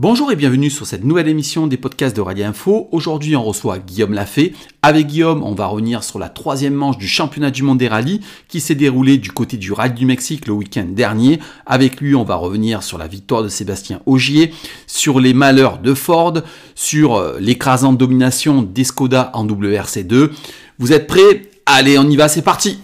Bonjour et bienvenue sur cette nouvelle émission des podcasts de Rallye Info. Aujourd'hui, on reçoit Guillaume Lafay. Avec Guillaume, on va revenir sur la troisième manche du championnat du monde des rallyes qui s'est déroulée du côté du Rallye du Mexique le week-end dernier. Avec lui, on va revenir sur la victoire de Sébastien Augier, sur les malheurs de Ford, sur euh, l'écrasante domination d'Escoda en WRC2. Vous êtes prêts? Allez, on y va, c'est parti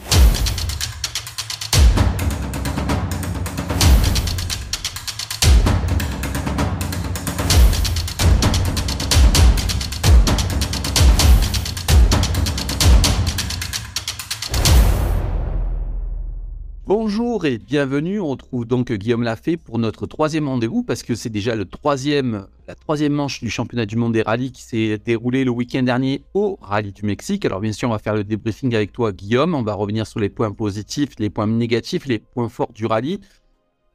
Et bienvenue. On retrouve donc Guillaume Lafay pour notre troisième rendez-vous parce que c'est déjà le troisième, la troisième manche du championnat du monde des rallyes qui s'est déroulé le week-end dernier au Rallye du Mexique. Alors bien sûr, on va faire le débriefing avec toi, Guillaume. On va revenir sur les points positifs, les points négatifs, les points forts du rallye.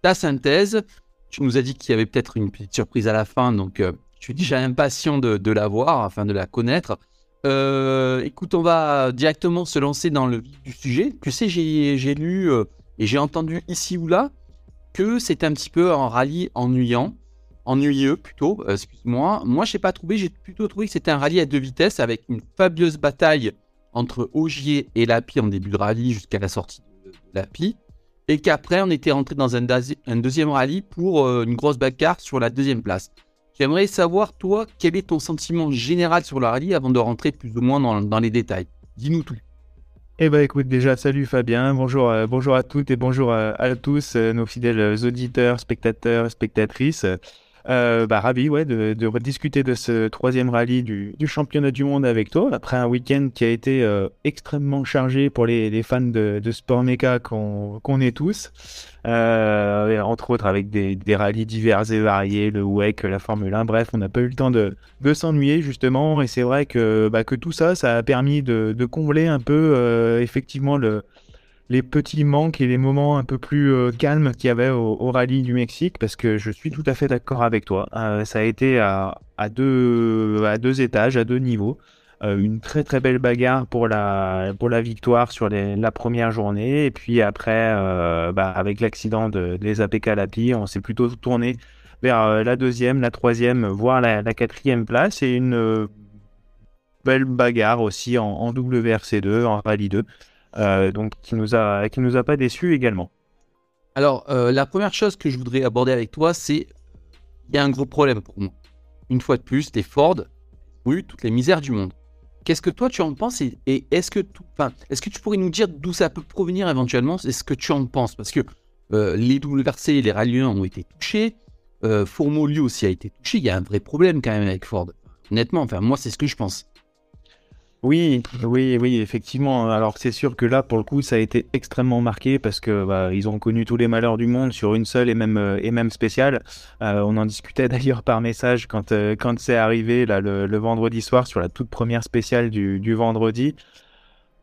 Ta synthèse. Tu nous as dit qu'il y avait peut-être une petite surprise à la fin, donc euh, je suis déjà impatient de, la voir, afin de la connaître. Euh, écoute, on va directement se lancer dans le sujet. Tu sais, j'ai lu. Euh, et j'ai entendu ici ou là que c'était un petit peu un rallye ennuyant, ennuyeux plutôt, euh, excuse-moi. Moi, je n'ai pas trouvé, j'ai plutôt trouvé que c'était un rallye à deux vitesses avec une fabuleuse bataille entre Augier et Lapi en début de rallye jusqu'à la sortie de, Lapi. Et qu'après, on était rentré dans un, deuxième rallye pour euh, une grosse bagarre sur la deuxième place. J'aimerais savoir, toi, quel est ton sentiment général sur le rallye avant de rentrer plus ou moins dans les détails? Dis-nous tout. Eh ben écoute déjà salut Fabien, bonjour euh, bonjour à toutes et bonjour euh, à, tous euh, nos fidèles auditeurs, spectateurs, spectatrices. Euh, bah, ravi ouais, de, de rediscuter de ce troisième rallye du, championnat du monde avec toi, après un week-end qui a été euh, extrêmement chargé pour les, fans de, de sport méca qu'on est tous, euh, entre autres avec des, des rallyes divers et variés, le WEC, la Formule 1, bref, on n'a pas eu le temps de, de s'ennuyer justement, et c'est vrai que, bah, que tout ça, ça a permis de, de combler un peu euh, effectivement le les petits manques et les moments un peu plus euh, calmes qu'il y avait au, rallye du Mexique, parce que je suis tout à fait d'accord avec toi. Euh, ça a été à, deux, étages, à deux niveaux. Euh, une très très belle bagarre pour la, victoire sur la première journée. Et puis après, bah, avec l'accident de, des APK Lapi, on s'est plutôt tourné vers la deuxième, la troisième, voire la, quatrième place. Et une belle bagarre aussi en, en WRC2, en Rallye 2. Euh, donc qui nous a qui nous a pas déçus également. Alors euh, la première chose que je voudrais aborder avec toi, c'est il y a un gros problème pour moi. Une fois de plus, les Ford oui toutes les misères du monde. Qu'est-ce que toi tu en penses et, est-ce que est-ce que tu pourrais nous dire d'où ça peut provenir éventuellement C'est ce que tu en penses? Parce que euh, les WRC et les rallyes ont été touchés, euh, Fourmeau lui aussi a été touché. Il y a un vrai problème quand même avec Ford. Honnêtement, enfin moi c'est ce que je pense. Oui, oui, oui, effectivement. Alors c'est sûr que là, pour le coup, ça a été extrêmement marqué parce que bah, ils ont connu tous les malheurs du monde sur une seule et même euh, et même spéciale. Euh, on en discutait d'ailleurs par message quand euh, quand c'est arrivé là le, vendredi soir sur la toute première spéciale du, du vendredi.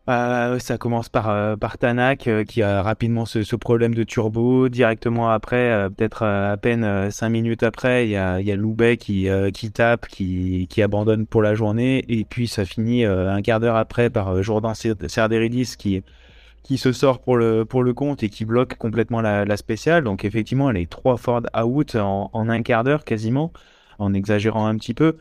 Euh, ça commence par, euh, par Tanak euh, qui a rapidement ce, ce, problème de turbo. Directement après, peut-être à peine cinq minutes après, il y a, y a Loubet qui, qui tape, qui, qui abandonne pour la journée. Et puis ça finit un quart d'heure après par Jourdain Serderidis qui, qui se sort pour le, pour le compte et qui bloque complètement la, la spéciale. Donc effectivement, est trois Ford out en, en un quart d'heure quasiment, en exagérant un petit peu.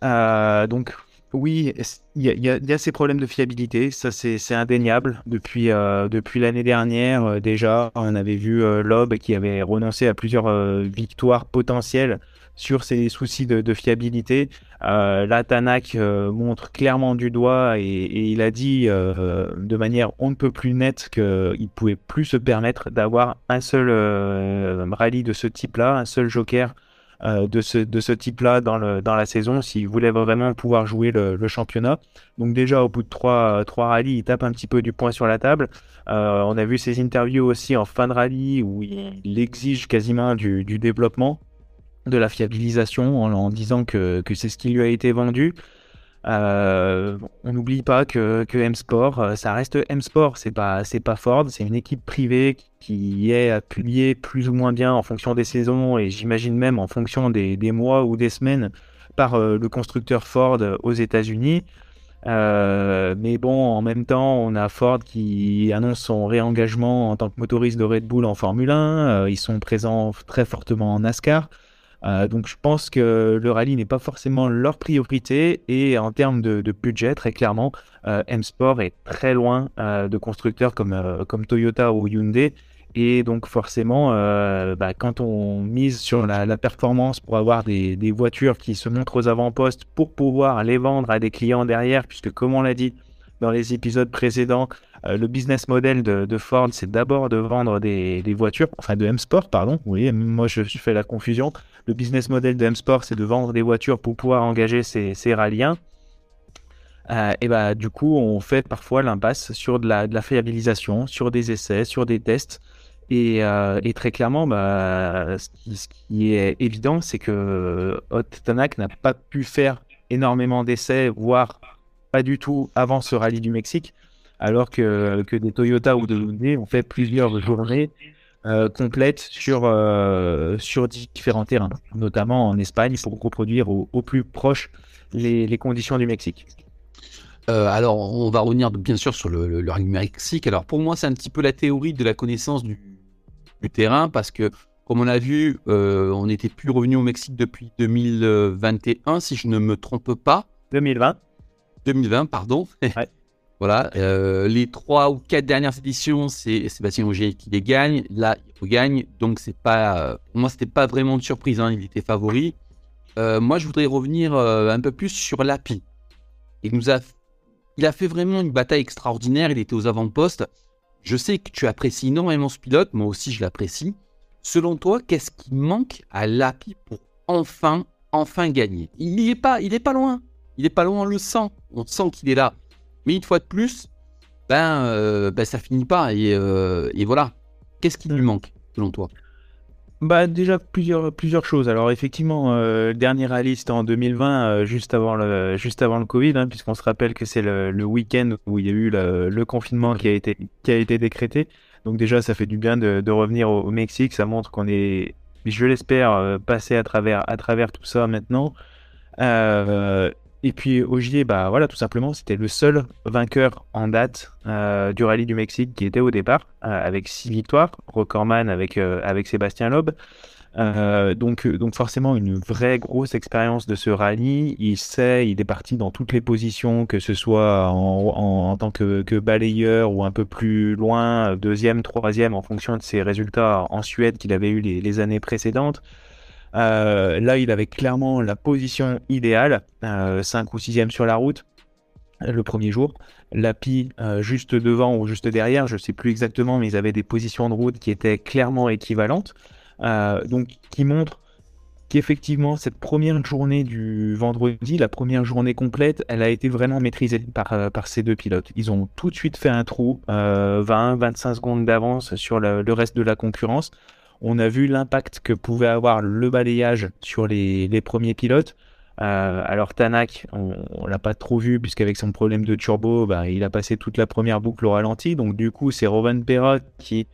donc oui, il y, a ces problèmes de fiabilité, ça c'est indéniable. Depuis, euh, depuis l'année dernière, euh, déjà, on avait vu euh, Lob qui avait renoncé à plusieurs victoires potentielles sur ces soucis de, fiabilité. là, Tanak montre clairement du doigt et, il a dit de manière on ne peut plus nette qu'il pouvait plus se permettre d'avoir un seul rallye de ce type-là, un seul joker euh, de ce, de ce type-là dans, le, dans la saison s'il voulait vraiment pouvoir jouer le, le, championnat. Donc déjà au bout de trois, trois rallyes, il tape un petit peu du poing sur la table. Euh, on a vu ses interviews aussi en fin de rallye où il exige quasiment du, du développement, de la fiabilisation en, en disant que, que c'est ce qui lui a été vendu. Euh, on n'oublie pas que, que M-Sport, euh, ça reste M-Sport, c'est pas, c'est pas Ford, c'est une équipe privée qui est appuyée plus ou moins bien en fonction des saisons et j'imagine même en fonction des, des, mois ou des semaines par euh, le constructeur Ford aux États-Unis. Mais bon, en même temps, on a Ford qui annonce son réengagement en tant que motoriste de Red Bull en Formule 1. ils sont présents très fortement en NASCAR. Donc je pense que le rallye n'est pas forcément leur priorité et en termes de, budget, très clairement, M-Sport est très loin de constructeurs comme, comme Toyota ou Hyundai. Et donc forcément, bah, quand on mise sur la, performance pour avoir des, des, voitures qui se montrent aux avant-postes pour pouvoir les vendre à des clients derrière, puisque comme on l'a dit, dans les épisodes précédents, euh, le business model de, Ford, c'est d'abord de vendre des, voitures, enfin de M-Sport, pardon. Oui, moi je fais la confusion. Le business model de M-Sport, c'est de vendre des voitures pour pouvoir engager ses, ses ralliens. Euh, et bah, du coup, on fait parfois l'impasse sur de la, fiabilisation, sur des essais, sur des tests. Et, euh, très clairement, bah, ce, qui, est évident, c'est que Hot Tanak n'a pas pu faire énormément d'essais, voire pas du tout avant ce rallye du Mexique, alors que, que des Toyota ou de Hyundai ont fait plusieurs journées euh, complètes sur, euh, sur différents terrains, notamment en Espagne, pour reproduire au, plus proche les, les, conditions du Mexique. Euh, alors, on va revenir bien sûr sur le, le, du Mexique. Alors, pour moi, c'est un petit peu la théorie de la connaissance du, du terrain, parce que, comme on a vu, on n'était plus revenu au Mexique depuis 2021, si je ne me trompe pas. 2020. 2020, pardon. voilà, euh, les trois ou quatre dernières éditions, c'est Sébastien Auger qui les gagne. Là, il regagne, donc c'est pas, euh, pour moi, c'était pas vraiment une surprise. Hein, il était favori. Euh, moi, je voudrais revenir un peu plus sur l'API. Il nous a, il a fait vraiment une bataille extraordinaire. Il était aux avant-postes. Je sais que tu apprécies énormément ce pilote. Moi aussi, je l'apprécie. Selon toi, qu'est-ce qui manque à l'API pour enfin, enfin gagner? Il n'est pas, il est pas loin. Il est pas loin, on le sent. On sent qu'il est là. Mais une fois de plus, ben, euh, ben ça finit pas. Et, euh, et voilà. Qu'est-ce qui lui manque, selon toi? Bah déjà plusieurs plusieurs choses. Alors effectivement, euh, dernier rallye c'était en 2020, euh, juste avant le juste avant le Covid, hein, puisqu'on se rappelle que c'est le, le week-end où il y a eu le, le, confinement qui a été qui a été décrété. Donc déjà ça fait du bien de, de revenir au, Mexique. Ça montre qu'on est, je l'espère, passé à travers à travers tout ça maintenant. Euh, et puis Ogier, bah voilà, tout simplement, c'était le seul vainqueur en date euh, du rallye du Mexique qui était au départ, euh, avec six victoires, recordman avec, euh, avec Sébastien Loeb. donc, donc forcément une vraie grosse expérience de ce rallye. Il sait, il est parti dans toutes les positions, que ce soit en, en, tant que, balayeur ou un peu plus loin, deuxième, troisième, en fonction de ses résultats en Suède qu'il avait eu les années précédentes. Euh, là, il avait clairement la position idéale, 5 euh, ou 6e sur la route le premier jour. L'API euh, juste devant ou juste derrière, je ne sais plus exactement, mais ils avaient des positions de route qui étaient clairement équivalentes. donc, qui montrent qu'effectivement, cette première journée du vendredi, la première journée complète, elle a été vraiment maîtrisée par, par ces deux pilotes. Ils ont tout de suite fait un trou, 20-25 secondes d'avance sur le, reste de la concurrence. On a vu l'impact que pouvait avoir le balayage sur les, premiers pilotes. Euh, alors Tanak, on, ne l'a pas trop vu puisqu'avec son problème de turbo, bah, il a passé toute la première boucle au ralenti. Donc du coup, c'est Rovan Perra qui,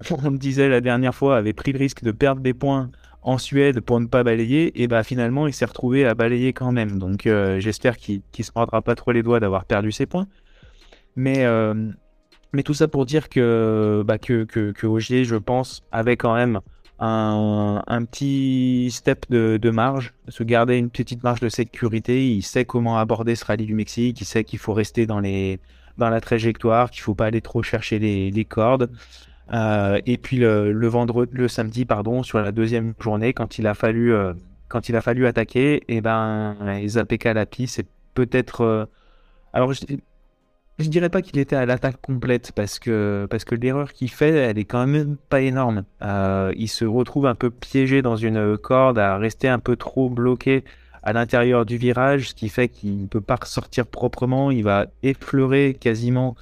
on le disait la dernière fois, avait pris le risque de perdre des points en Suède pour ne pas balayer. Et bah finalement, il s'est retrouvé à balayer quand même. Donc euh, j'espère qu'il ne se mordra pas trop les doigts d'avoir perdu ses points. Mais euh, mais tout ça pour dire que, bah, que, que, que je pense, avait quand même un, un petit step de, de, marge, se garder une petite marge de sécurité. Il sait comment aborder ce rallye du Mexique, il sait qu'il faut rester dans, les, dans la trajectoire, qu'il faut pas aller trop chercher les, les cordes. Euh, et puis le, le, vendredi, le samedi, pardon, sur la deuxième journée, quand il a fallu, euh, quand il a fallu attaquer, et eh ben, les APK à la piste, c'est peut-être. Euh, alors, je, dirais pas qu'il était à l'attaque complète parce que, parce que l'erreur qu'il fait, elle est quand même pas énorme. Euh, il se retrouve un peu piégé dans une corde, à rester un peu trop bloqué à l'intérieur du virage, ce qui fait qu'il ne peut pas ressortir proprement. Il va effleurer quasiment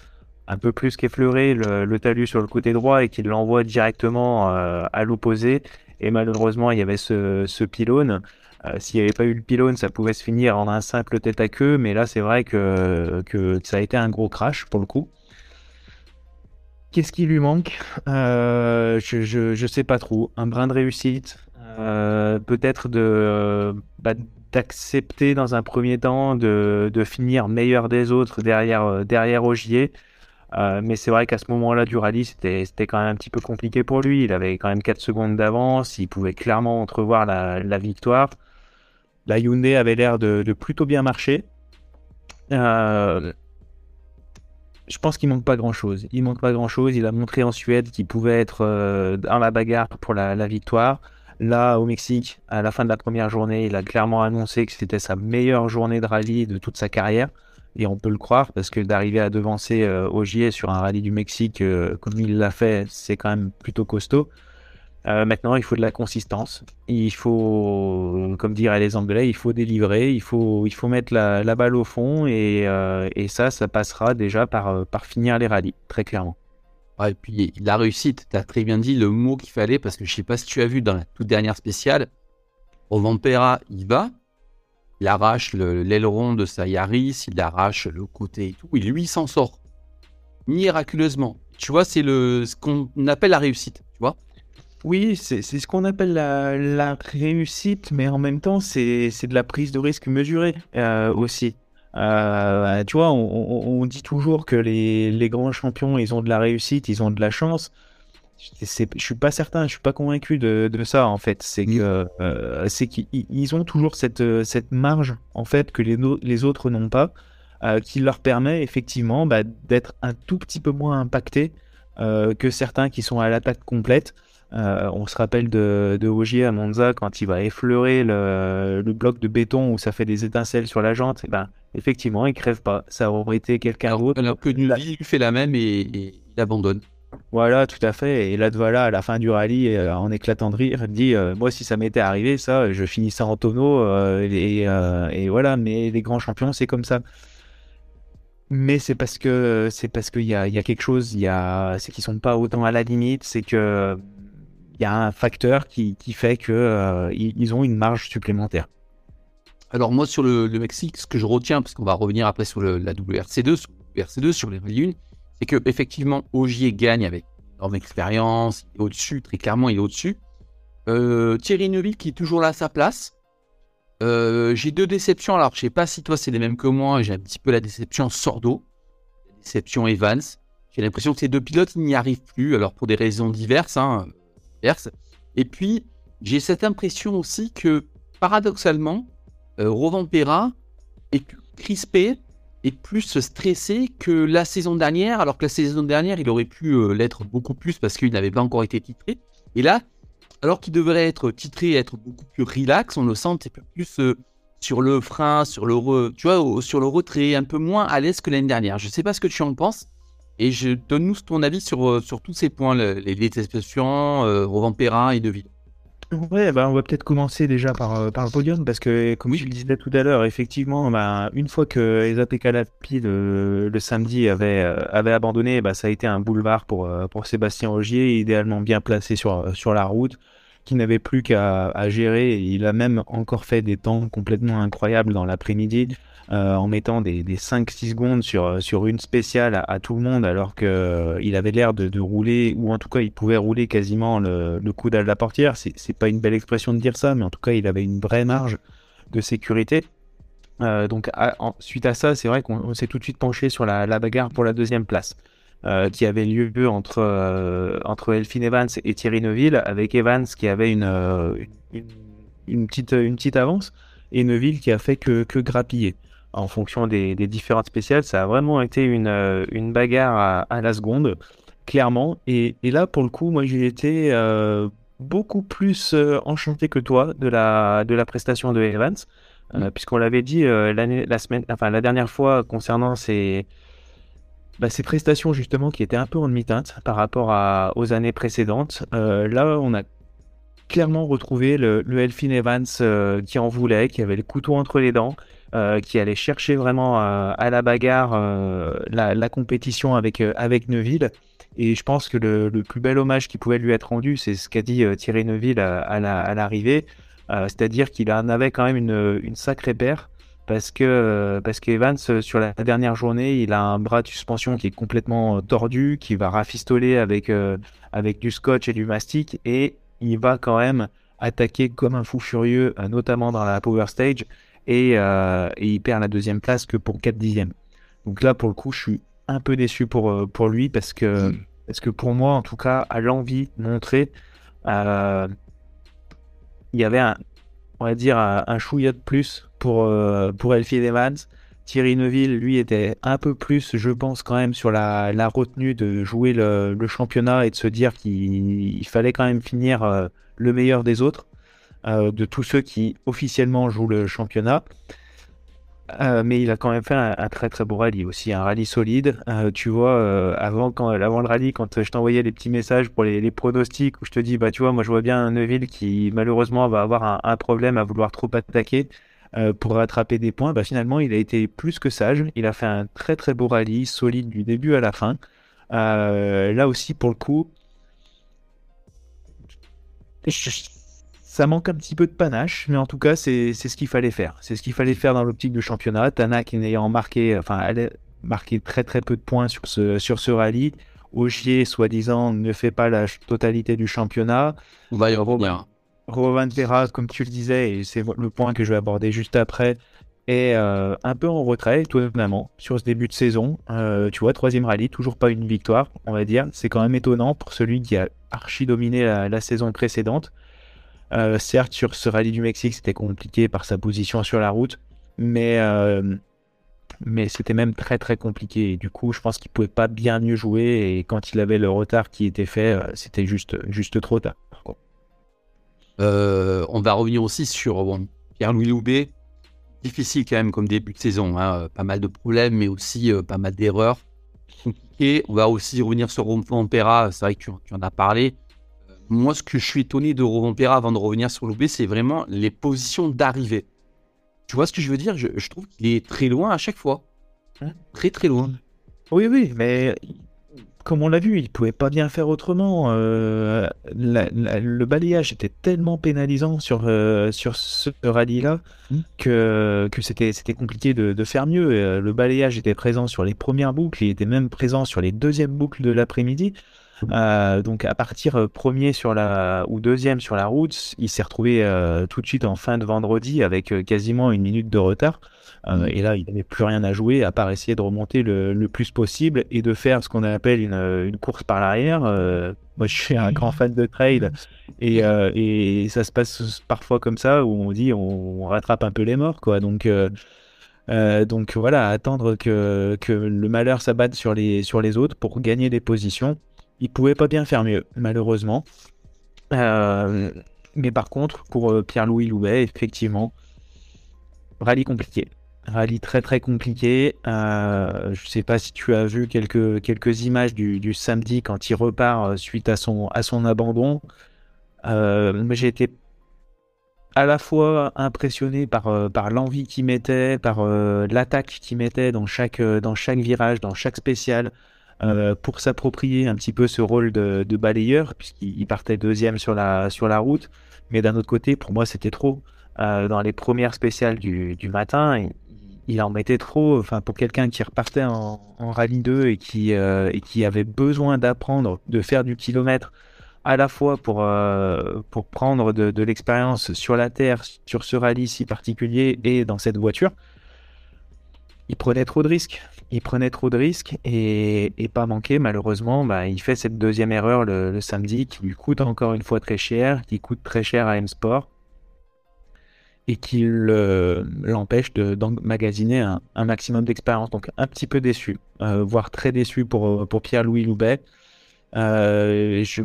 un peu plus qu'effleurer le, talus sur le côté droit et qu'il l'envoie directement euh, à l'opposé. Et malheureusement, il y avait ce, ce pylône. Euh, s'il n'y avait pas eu le pylône, ça pouvait se finir en un simple tête à queue, mais là, c'est vrai que, ça a été un gros crash pour le coup. Qu'est-ce qui lui manque? Euh, Je ne sais pas trop. Un brin de réussite, euh, peut-être de bah, d'accepter dans un premier temps de, de, finir meilleur des autres derrière derrière Ogier. mais c'est vrai qu'à ce moment-là du rallye, c'était quand même un petit peu compliqué pour lui. Il avait quand même 4 secondes d'avance. Il pouvait clairement entrevoir la, la victoire. La Hyundai avait l'air de, plutôt bien marcher. Euh, je pense qu'il manque pas grand chose. Il manque pas grand chose. Il a montré en Suède qu'il pouvait être euh, dans la bagarre pour la, victoire. Là, au Mexique, à la fin de la première journée, il a clairement annoncé que c'était sa meilleure journée de rallye de toute sa carrière. Et on peut le croire parce que d'arriver à devancer euh, Ogier sur un rallye du Mexique euh, comme il l'a fait, c'est quand même plutôt costaud. Euh, maintenant, il faut de la consistance. Il faut, comme diraient les Anglais, il faut délivrer, il faut, il faut mettre la, balle au fond et, euh, et, ça, ça passera déjà par, euh, finir les rallyes, très clairement. et puis la réussite, tu as très bien dit le mot qu'il fallait parce que je sais pas si tu as vu dans la toute dernière spéciale, Rovampera, il va, il arrache l'aileron de sa Yaris, il arrache le côté et tout, et lui, il s'en sort miraculeusement. Tu vois, c'est ce qu'on appelle la réussite. Oui, c'est ce qu'on appelle la, réussite, mais en même temps, c'est de la prise de risque mesurée euh, aussi. Euh, tu vois, on, dit toujours que les, grands champions, ils ont de la réussite, ils ont de la chance. Je suis pas certain, je suis pas convaincu de, ça en fait. C'est que euh, c'est qu'ils ont toujours cette, cette marge en fait que les, les autres n'ont pas, qui leur permet effectivement bah, d'être un tout petit peu moins impactés que certains qui sont à l'attaque complète. Euh, on se rappelle de, de Ogier à Monza quand il va effleurer le, bloc de béton où ça fait des étincelles sur la jante. Et eh ben, effectivement, il crève pas. Ça aurait été quelqu'un d'autre. Alors que lui fait la même et, il abandonne. Voilà, tout à fait. Et là, voilà, à la fin du rallye, euh, en éclatant de rire, dit euh, Moi, si ça m'était arrivé, ça, je finis ça en tonneau. et, voilà, mais les grands champions, c'est comme ça. Mais c'est parce que c'est parce qu'il y a, y a quelque chose, il y a, c'est qu'ils sont pas autant à la limite, c'est que il y a un facteur qui, fait qu'ils euh, ils ont une marge supplémentaire. Alors moi sur le, Mexique, ce que je retiens, parce qu'on va revenir après sur la WRC2, sur, WRC2, sur les Rally 1, c'est que effectivement Ogier gagne avec énorme expérience, au-dessus, très clairement il est au-dessus. Euh, Thierry Neuville qui est toujours là à sa place. Euh, j'ai deux déceptions, alors je sais pas si toi c'est les mêmes que moi, j'ai un petit peu la déception Sordo, la déception Evans. J'ai l'impression que ces deux pilotes n'y arrivent plus, alors pour des raisons diverses, hein, et puis, j'ai cette impression aussi que, paradoxalement, euh, est plus crispé et plus stressé que la saison dernière, alors que la saison dernière, il aurait pu euh, l'être beaucoup plus parce qu'il n'avait pas encore été titré. Et là, alors qu'il devrait être titré et être beaucoup plus relax, on le sent plus euh, sur le frein, sur le, tu vois, sur le retrait, un peu moins à l'aise que l'année dernière. Je ne sais pas ce que tu en penses, et je donne-nous ton avis sur, euh, sur tous ces points, les détestations, euh, Rovampera et Deville. Ouais, bah on va peut-être commencer déjà par, euh, par le podium parce que, comme je le disais tout à l'heure, effectivement, bah, une fois que Esa Calapi le, le, samedi avait, avait abandonné, bah, ça a été un boulevard pour, pour Sébastien Ogier, idéalement bien placé sur, sur la route, qui n'avait plus qu'à à gérer. Il a même encore fait des temps complètement incroyables dans l'après-midi. Euh, en mettant des, 5-6 secondes sur, sur une spéciale à, tout le monde, alors qu'il euh, avait l'air de, rouler, ou en tout cas il pouvait rouler quasiment le, le coup de la portière. C'est pas une belle expression de dire ça, mais en tout cas il avait une vraie marge de sécurité. Euh, donc suite à ça, c'est vrai qu'on s'est tout de suite penché sur la, bagarre pour la deuxième place. qui avait lieu entre, entre Elphine Evans et Thierry Neuville, avec Evans qui avait une, une, petite, une petite avance et Neuville qui a fait que, que grappiller en fonction des, différentes spéciales. Ça a vraiment été une, euh, une bagarre à, la seconde, clairement. Et, là, pour le coup, moi, j'ai été euh, beaucoup plus euh, enchanté que toi de la, de la prestation de Evans, mm. puisqu'on l'avait dit la, semaine, enfin, la dernière fois concernant ses, bah, ces prestations justement qui étaient un peu en demi-teinte par rapport à, aux années précédentes. là, on a clairement retrouvé le, le Elfin Evans qui en voulait, qui avait le couteau entre les dents, euh, qui allait chercher vraiment euh, à la bagarre euh, la, compétition avec, avec Neuville. Et je pense que le, plus bel hommage qui pouvait lui être rendu, c'est ce qu'a dit Thierry Neuville à, l'arrivée. C'est-à-dire qu'il en avait quand même une, sacrée paire parce que parce qu'Evans sur la dernière journée il a un bras de suspension qui est complètement tordu qui va rafistoler avec avec du scotch et du mastic et il va quand même attaquer comme un fou furieux notamment dans la power stage euh, et, il perd la deuxième place que pour 4 dixièmes. Donc là, pour le coup, je suis un peu déçu pour, pour lui parce que, parce que pour moi, en tout cas, à l'envie montrée, euh, il y avait un, on va dire, un, chouïa de plus pour, euh, pour Elfie Evans. Thierry Neuville, lui, était un peu plus, je pense, quand même, sur la, la retenue de jouer le, le, championnat et de se dire qu'il fallait quand même finir euh, le meilleur des autres, euh, de tous ceux qui officiellement jouent le championnat. Euh, mais il a quand même fait un, très très beau rallye aussi, un rallye solide. Euh, tu vois, avant, quand, avant le rallye, quand je t'envoyais les petits messages pour les, pronostics, où je te dis, bah tu vois, moi je vois bien un Neuville qui malheureusement va avoir un, un problème à vouloir trop attaquer pour rattraper des points. Bah finalement, il a été plus que sage. Il a fait un très très beau rallye, solide du début à la fin. là aussi, pour le coup, ça manque un petit peu de panache, mais en tout cas, c'est ce qu'il fallait faire. C'est ce qu'il fallait faire dans l'optique du championnat. Tanak ayant marqué, enfin, elle a marqué très très peu de points sur ce, sur ce rallye. Ogier, soi-disant, ne fait pas la totalité du championnat. On va y revenir. Rovan Perra, comme tu le disais, et c'est le point que je vais aborder juste après, est euh, un peu en retrait, étonnamment, sur ce début de saison. Euh, tu vois, troisième rallye, toujours pas une victoire, on va dire. C'est quand même étonnant pour celui qui a archi dominé la saison précédente. Euh, certes, sur ce rallye du Mexique, c'était compliqué par sa position sur la route, mais, euh, mais c'était même très très compliqué. Du coup, je pense qu'il pouvait pas bien mieux jouer. Et quand il avait le retard qui était fait, euh, c'était juste, juste trop tard. on va revenir aussi sur Pierre-Louis Loubet. Difficile quand même comme début de saison. Hein. Pas mal de problèmes, mais aussi pas mal d'erreurs. Compliqué. On va aussi revenir sur Rompon Pera. C'est vrai que tu en as parlé moi, ce que je suis étonné de Rovampera avant de revenir sur l'OB, c'est vraiment les positions d'arrivée. Tu vois ce que je veux dire? Je, trouve qu'il est très loin à chaque fois. Hein très très loin. Oui, oui, mais comme on l'a vu, il pouvait pas bien faire autrement. Euh, le balayage était tellement pénalisant sur, euh, sur ce rallye-là mmh. que, que c'était, c'était compliqué de, de, faire mieux. Euh, le balayage était présent sur les premières boucles, il était même présent sur les deuxièmes boucles de l'après-midi. Euh, donc à partir euh, premier sur la ou deuxième sur la route, il s'est retrouvé euh, tout de suite en fin de vendredi avec quasiment une minute de retard. Mm. et là, il n'avait plus rien à jouer à part essayer de remonter le, le plus possible et de faire ce qu'on appelle une, une, course par l'arrière. moi, je suis un grand fan de trail et, et, ça se passe parfois comme ça où on dit on, on rattrape un peu les morts, quoi. Donc euh, donc voilà, attendre que, que le malheur s'abatte sur les, sur les autres pour gagner des positions il pouvait pas bien faire mieux, malheureusement. Euh, mais par contre, pour euh, Pierre-Louis Louvet, effectivement, rallye compliqué. Rallye très très compliqué. Euh, je sais pas si tu as vu quelques, quelques images du, samedi quand il repart euh, suite à son, à son abandon. J'ai été à la fois impressionné par, par l'envie qu'il mettait, par l'attaque qu'il mettait dans chaque, dans chaque virage, dans chaque spécial. Euh, pour s'approprier un petit peu ce rôle de, de balayeur, puisqu'il partait deuxième sur la, sur la route. Mais d'un autre côté, pour moi, c'était trop. Euh, dans les premières spéciales du, du matin, il, en mettait trop. Enfin, pour quelqu'un qui repartait en, en, rallye 2 et qui, euh, et qui avait besoin d'apprendre, de faire du kilomètre, à la fois pour, euh, pour prendre de, de l'expérience sur la terre, sur ce rallye si particulier et dans cette voiture, il prenait trop de risques. Il prenait trop de risques et, pas manqué, malheureusement, bah, il fait cette deuxième erreur le, samedi qui lui coûte encore une fois très cher, qui coûte très cher à M-Sport et qui l'empêche d'emmagasiner un, maximum d'expérience. Donc un petit peu déçu, euh, voire très déçu pour, Pierre-Louis Loubet. Euh, je...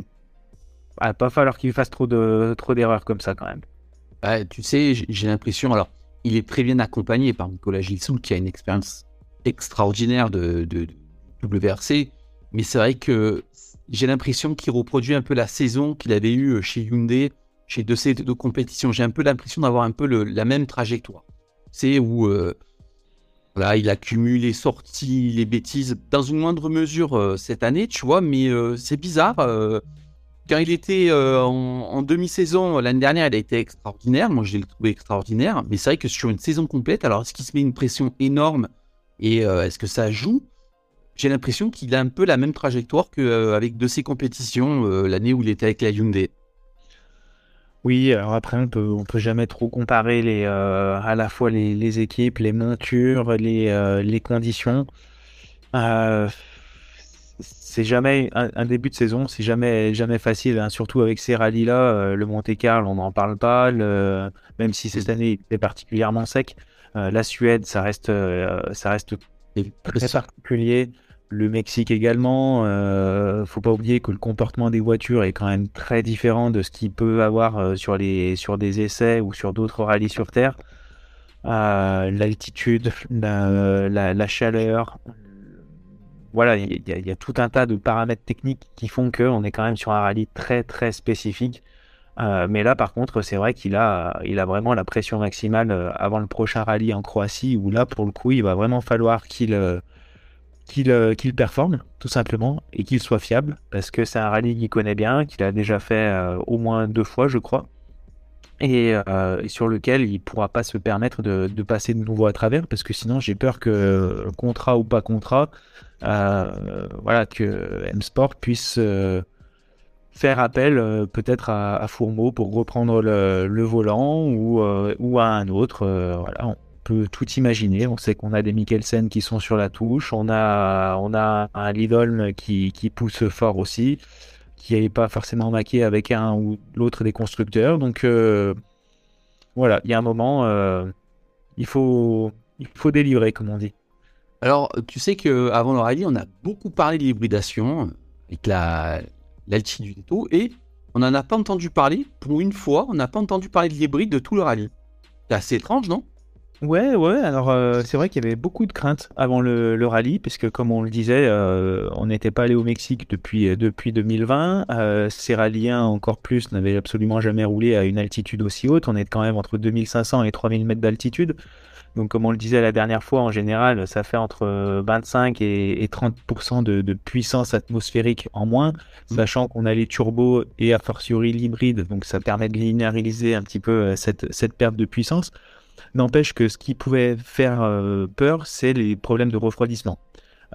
Ah, pas falloir qu'il fasse trop de trop d'erreurs comme ça quand même. Bah, tu sais, j'ai l'impression, alors il est très bien accompagné par Nicolas Gilsoul qui a une expérience extraordinaire de, WRC. Mais c'est vrai que j'ai l'impression qu'il reproduit un peu la saison qu'il avait eue chez Hyundai, chez deux ces deux compétitions. J'ai un peu l'impression d'avoir un peu la même trajectoire. C'est où euh, il accumule les sorties, les bêtises, dans une moindre mesure euh, cette année, tu vois, mais euh, c'est bizarre quand il était euh, en, demi-saison l'année dernière, il a été extraordinaire. Moi, je l'ai trouvé extraordinaire. Mais c'est vrai que sur une saison complète, alors est-ce qu'il se met une pression énorme et euh, est-ce que ça joue? J'ai l'impression qu'il a un peu la même trajectoire qu'avec euh, de ses compétitions l'année où il était avec la Hyundai. Oui, alors après, on peut, peut jamais trop comparer les, à la fois les, équipes, les montures, les, les conditions c'est jamais un, début de saison, c'est jamais jamais facile, hein. surtout avec ces rallyes là. le Monte Carlo, on n'en parle pas, même si cette année est particulièrement sec. La Suède, ça reste ça reste très particulier. Le Mexique également. Euh, faut pas oublier que le comportement des voitures est quand même très différent de ce qu'il peut avoir euh, sur, les, sur des essais ou sur d'autres rallyes sur Terre. Euh, l'altitude, la, chaleur. Voilà, il y, a tout un tas de paramètres techniques qui font qu'on est quand même sur un rallye très très spécifique. Euh, mais là, par contre, c'est vrai qu'il a, il a vraiment la pression maximale avant le prochain rallye en Croatie, où là, pour le coup, il va vraiment falloir qu'il euh, qu'il performe, tout simplement, et qu'il soit fiable, parce que c'est un rallye qu'il connaît bien, qu'il a déjà fait euh, au moins deux fois, je crois, euh, et, sur lequel il pourra pas se permettre de, passer de nouveau à travers, parce que sinon j'ai peur que, contrat ou pas contrat, voilà, que M-Sport puisse faire appel peut-être à, Fourmeau pour reprendre le, volant ou, ou à un autre. voilà, peut tout imaginer. On sait qu'on a des Mikkelsen qui sont sur la touche, on a, on a un Lidolm qui, qui pousse fort aussi, qui n'est pas forcément maqué avec un ou l'autre des constructeurs. Donc euh, voilà, il y a un moment, euh, il, faut, il faut délivrer, comme on dit. Alors, tu sais qu'avant le rallye, on a beaucoup parlé de l'hybridation avec la, l'altitude et et on n'en a pas entendu parler. Pour une fois, on n'a pas entendu parler de l'hybride de tout le rallye. C'est assez étrange, non? Ouais, ouais, alors euh, c'est vrai qu'il y avait beaucoup de craintes avant le, le rallye, puisque comme on le disait, euh, on n'était pas allé au Mexique depuis, euh, depuis 2020. ces rallyens, encore plus, n'avaient absolument jamais roulé à une altitude aussi haute. On est quand même entre 2500 et 3000 mètres d'altitude. Donc comme on le disait la dernière fois, en général, ça fait entre 25 et, 30% de, de, puissance atmosphérique en moins, mmh. sachant qu'on a les turbos et a fortiori l'hybride, donc ça permet de linéariser un petit peu cette, cette perte de puissance. N'empêche que ce qui pouvait faire euh, peur, c'est les problèmes de refroidissement.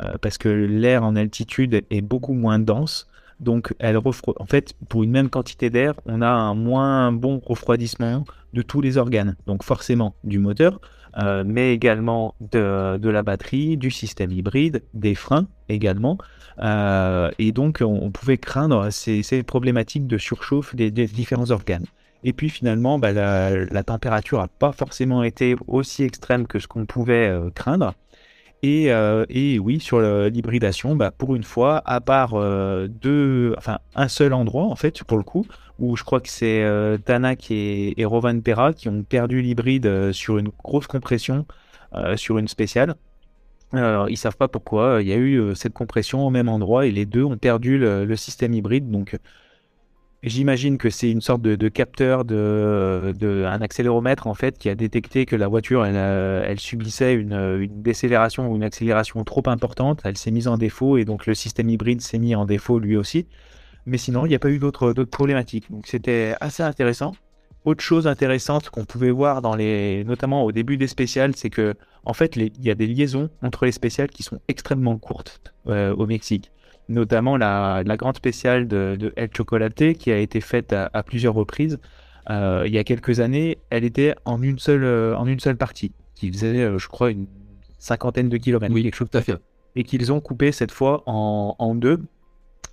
Euh, parce que l'air en altitude est beaucoup moins dense. Donc, elle en fait, pour une même quantité d'air, on a un moins bon refroidissement de tous les organes. Donc, forcément, du moteur, euh, mais également de, la batterie, du système hybride, des freins également. et donc, on, pouvait craindre ces, problématiques de surchauffe des différents organes. Et puis finalement, bah, la, température n'a pas forcément été aussi extrême que ce qu'on pouvait euh, craindre. Et, euh, et, oui, sur l'hybridation, bah, pour une fois, à part euh, enfin un seul endroit en fait, pour le coup, où je crois que c'est Tanak et, Rovan Pera qui ont perdu l'hybride sur une grosse compression sur une spéciale. Alors, ils savent pas pourquoi. Il y a eu cette compression au même endroit et les deux ont perdu le, système hybride. Donc, J'imagine que c'est une sorte de, capteur, de, un accéléromètre en fait, qui a détecté que la voiture, elle subissait une, décélération ou une accélération trop importante. Elle s'est mise en défaut et donc le système hybride s'est mis en défaut lui aussi. Mais sinon, il n'y a pas eu d'autres problématiques. Donc c'était assez intéressant. Autre chose intéressante qu'on pouvait voir dans les, notamment au début des spéciales, c'est que en fait, il y a des liaisons entre les spéciales qui sont extrêmement courtes euh, au Mexique notamment la, grande spéciale de, El Chocolate qui a été faite à, plusieurs reprises. Euh, il y a quelques années, elle était en une seule, euh, en une seule partie, qui faisait, je crois, une cinquantaine de kilomètres. Oui, quelque chose tout à fait. Et qu'ils ont coupé cette fois en, deux.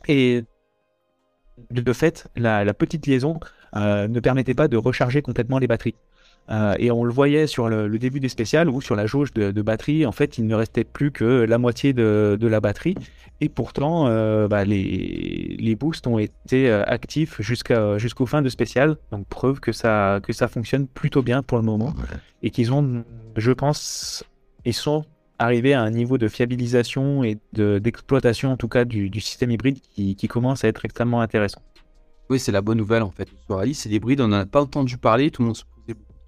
Et de fait, la petite liaison ne permettait pas de recharger complètement les batteries. Euh, et on le voyait sur le, début des spéciales ou sur la jauge de, batterie, en fait, il ne restait plus que la moitié de, la batterie. Et pourtant, euh, bah, les, les, boosts ont été euh, actifs jusqu'à, jusqu'aux fins de spécial. Donc, preuve que ça, que ça fonctionne plutôt bien pour le moment. Et qu'ils ont, je pense, ils sont arrivés à un niveau de fiabilisation et d'exploitation, en tout cas, du, système hybride qui, commence à être extrêmement intéressant. Oui, c'est la bonne nouvelle en fait. Sur Alice, c'est l'hybride, on n'en a pas entendu parler, tout le monde se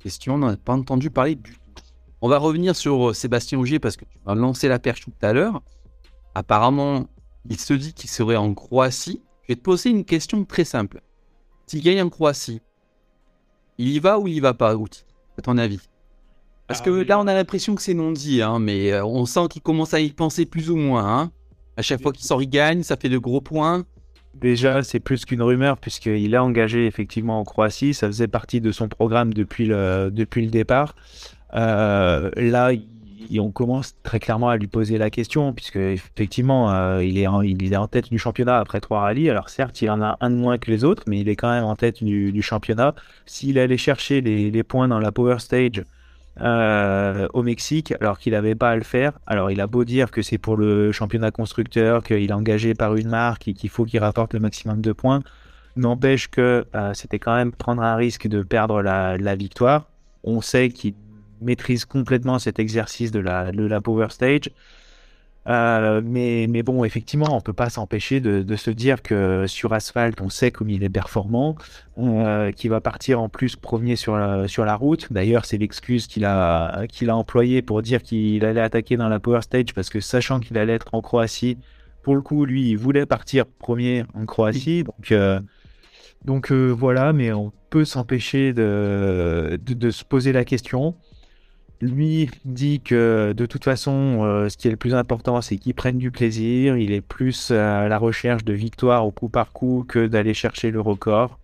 question, on n'en a pas entendu parler du tout. On va revenir sur euh, Sébastien Ogier parce que tu m'as lancé la perche tout à l'heure. Apparemment, il se dit qu'il serait en Croatie. Je vais te poser une question très simple. S'il gagne en Croatie, il y va ou il y va pas, à ton avis? Parce que ah là, on a l'impression que c'est non dit, hein, mais euh, on sent qu'il commence à y penser plus ou moins. Hein. À chaque fois qu'il sort, il gagne, ça fait de gros points. Déjà, c'est plus qu'une rumeur puisqu'il a engagé effectivement en Croatie. Ça faisait partie de son programme depuis le, depuis le départ. Euh, là, on commence très clairement à lui poser la question, puisque effectivement, euh, il, est en, il est en tête du championnat après trois rallyes. Alors certes, il en a un de moins que les autres, mais il est quand même en tête du, championnat. S'il allait chercher les, points dans la Power Stage euh, au Mexique, alors qu'il n'avait pas à le faire, alors il a beau dire que c'est pour le championnat constructeur, qu'il est engagé par une marque et qu'il faut qu'il rapporte le maximum de points, n'empêche que euh, c'était quand même prendre un risque de perdre la, victoire. On sait qu'il maîtrise complètement cet exercice de la Power Stage. Euh, mais, mais bon, effectivement, on peut pas s'empêcher de, se dire que sur asphalte, on sait comme il est performant, euh, qu'il va partir en plus premier sur la, sur la route. D'ailleurs, c'est l'excuse qu'il a, a employée pour dire qu'il allait attaquer dans la Power Stage parce que sachant qu'il allait être en Croatie, pour le coup, lui, il voulait partir premier en Croatie. Donc, euh, donc voilà, mais on peut s'empêcher de, de, se poser la question. Lui dit que de toute façon, euh, ce qui est le plus important, c'est qu'il prenne du plaisir. Il est plus à la recherche de victoire au coup par coup que d'aller chercher le record.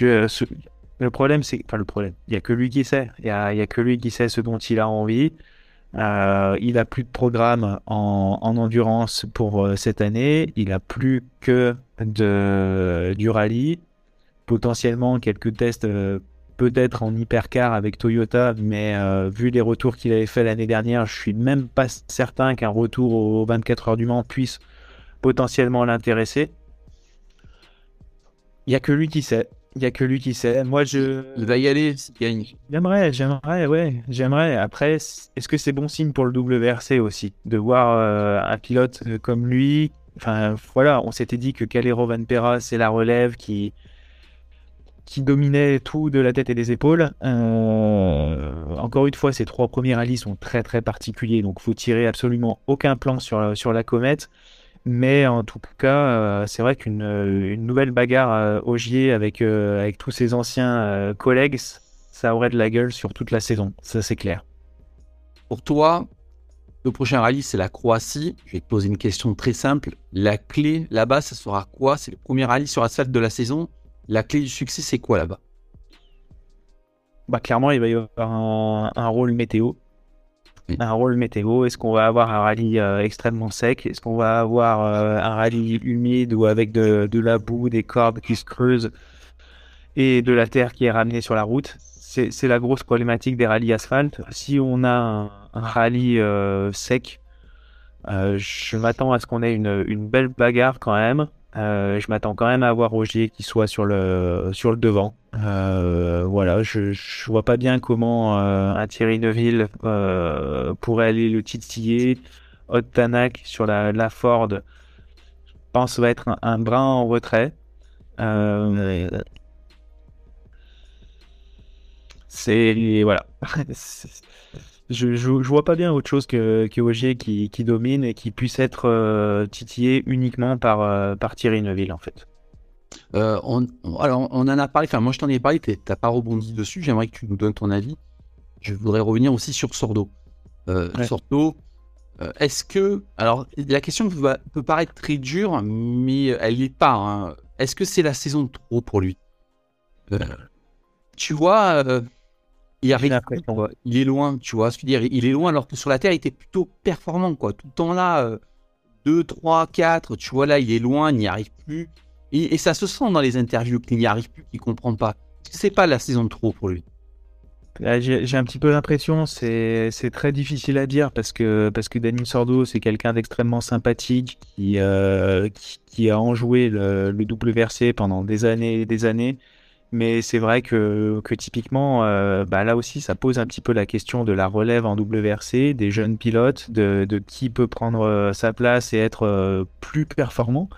le problème, c'est. Enfin, le problème, il n'y a que lui qui sait. Il n'y a, a, que lui qui sait ce dont il a envie. Euh, il a plus de programme en, endurance pour euh, cette année. Il a plus que de, du rallye. Potentiellement quelques tests peut-être en hypercar avec Toyota, mais euh, vu les retours qu'il avait fait l'année dernière, je suis même pas certain qu'un retour aux 24 heures du Mans puisse potentiellement l'intéresser. Il y a que lui qui sait. Il y a que lui qui sait. Moi, je. Il va y aller s'il gagne. J'aimerais, j'aimerais, ouais, j'aimerais. Après, est-ce que c'est bon signe pour le WRC aussi de voir euh, un pilote euh, comme lui? Enfin, voilà, on s'était dit que Calero Van Pera, c'est la relève qui qui dominait tout de la tête et des épaules. Euh, encore une fois, ces trois premiers rallyes sont très très particuliers, donc faut tirer absolument aucun plan sur, sur la comète. Mais en tout cas, euh, c'est vrai qu'une une nouvelle bagarre euh, Ogier avec, avec tous ses anciens collègues, ça aurait de la gueule sur toute la saison, ça c'est clair. Pour toi, le prochain rallye, c'est la Croatie. Je vais te poser une question très simple. La clé là-bas, ça sera quoi? C'est le premier rallye sur asphalte de la saison? La clé du succès, c'est quoi là-bas? Bah, Clairement, il va y avoir un, rôle météo. Un rôle météo. Est-ce qu'on va avoir un rallye euh, extrêmement sec? Est-ce qu'on va avoir euh, un rallye humide ou avec de, la boue, des cordes qui se creusent et de la terre qui est ramenée sur la route? C'est la grosse problématique des rallyes asphalte. Si on a un, rallye euh, sec, je m'attends à ce qu'on ait une, une, belle bagarre quand même. Euh, je m'attends quand même à avoir Roger qui soit sur le, sur le devant. Euh, voilà, je, je vois pas bien comment euh, un Thierry Neuville pourrait aller le titiller. Hot Tanak sur la, la Ford, je pense va être un, brin en retrait. c'est voilà. je, je, vois pas bien autre chose que, que Ogier qui, qui domine et qui puisse être euh, titillé uniquement par, euh, par Thierry Neuville en fait. Euh, on, alors on en a parlé, enfin moi je t'en ai parlé, t'as pas rebondi dessus, j'aimerais que tu nous donnes ton avis. Je voudrais revenir aussi sur Sordo. Sordo, est-ce que, alors la question peut, peut, paraître très dure, mais elle n'est pas. Hein. Est-ce que c'est la saison de trop pour lui? Tu vois, il, arrive, il est loin, tu vois ce que je veux dire. Il est loin alors que sur la Terre, il était plutôt performant, quoi. Tout le temps là, 2, 3, 4, tu vois là, il est loin, il n'y arrive plus. Et, ça se sent dans les interviews qu'il n'y arrive plus, qu'il ne comprend pas. C'est pas la saison de trop pour lui. J'ai un petit peu l'impression, c'est très difficile à dire parce que, parce que Danny Sordo, c'est quelqu'un d'extrêmement sympathique qui, euh, qui, a enjoué le, le WRC pendant des années et des années mais c'est vrai que, que typiquement, euh, bah là aussi, ça pose un petit peu la question de la relève en WRC, des jeunes pilotes, de, qui peut prendre euh, sa place et être euh, plus performant.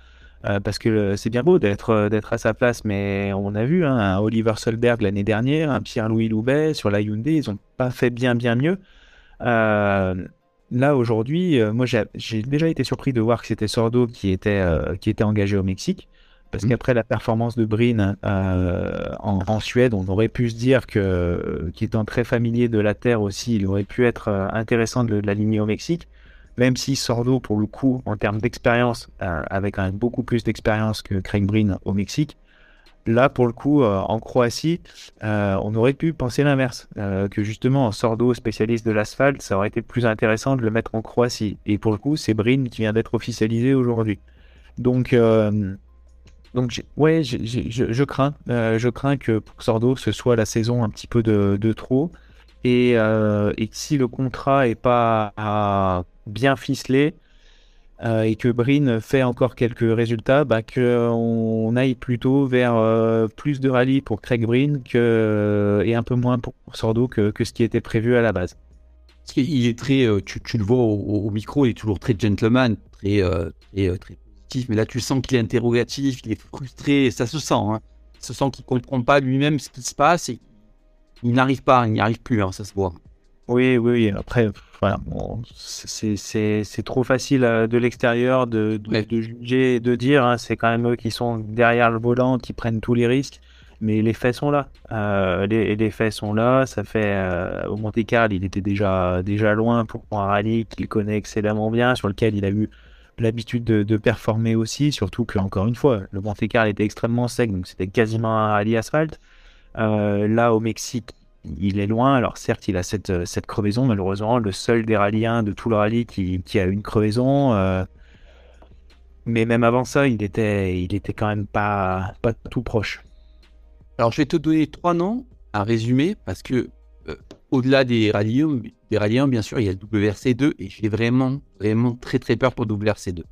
parce que c'est bien beau d'être d'être à sa place, mais on a vu hein, un Oliver Solberg l'année dernière, un Pierre-Louis Loubet sur la Hyundai, ils n'ont pas fait bien bien mieux. là aujourd'hui, moi j'ai déjà été surpris de voir que c'était Sordo qui était engagé au Mexique. Parce mmh. qu'après la performance de Brin euh, en, Suède, on aurait pu se dire que, qui étant très familier de la terre aussi, il aurait pu être euh, intéressant de, l'aligner au Mexique. Même si Sordo, pour le coup, en termes d'expérience, euh, avec un, beaucoup plus d'expérience que Craig Brin au Mexique, Là, pour le coup, en Croatie, on aurait pu penser l'inverse, que justement, en Sordo, spécialiste de l'asphalte, ça aurait été plus intéressant de le mettre en Croatie. Et pour le coup, c'est Brin qui vient d'être officialisé aujourd'hui. Donc, donc ouais, je, crains, je crains que pour Sordo, ce soit la saison un petit peu de, trop. Et, et si le contrat est pas bien ficelé, euh, et que Brin fait encore quelques résultats, bah, qu'on aille plutôt vers euh, plus de rallye pour Craig Brin que, et un peu moins pour Sordo que, que ce qui était prévu à la base. Il est très, euh, tu, tu le vois au, micro, il est toujours très gentleman, très, très, très, positif, mais là tu sens qu'il est interrogatif, il est frustré, ça se sent. Hein. Ça se sent qu'il ne comprend pas lui-même ce qui se passe et il n'arrive pas, il n'y arrive plus, hein, ça se voit. Oui, oui, Après, voilà, c'est trop facile euh, de l'extérieur de, de, juger et de dire. Hein, c'est quand même eux qui sont derrière le volant, qui prennent tous les risques. Mais les faits sont là. Euh, les, les, faits sont là. Ça fait euh, au Monte Carlo, il était déjà déjà loin pour un rallye qu'il connaît excellemment bien, sur lequel il a eu l'habitude de, performer aussi. Surtout que encore une fois, le Monte Carlo était extrêmement sec, donc c'était quasiment un rallye asphalte. là, au Mexique, il est loin. Alors certes, il a cette, euh, cette crevaison, malheureusement, le seul des rallyens de tout le rallye qui, qui a une crevaison. Euh, mais même avant ça, il était, il était quand même pas, pas tout proche. Alors je vais te donner trois noms à résumer parce que euh, au-delà des rallyens, bien sûr, il y a le WRC2 et j'ai vraiment, vraiment très très peur pour WRC2.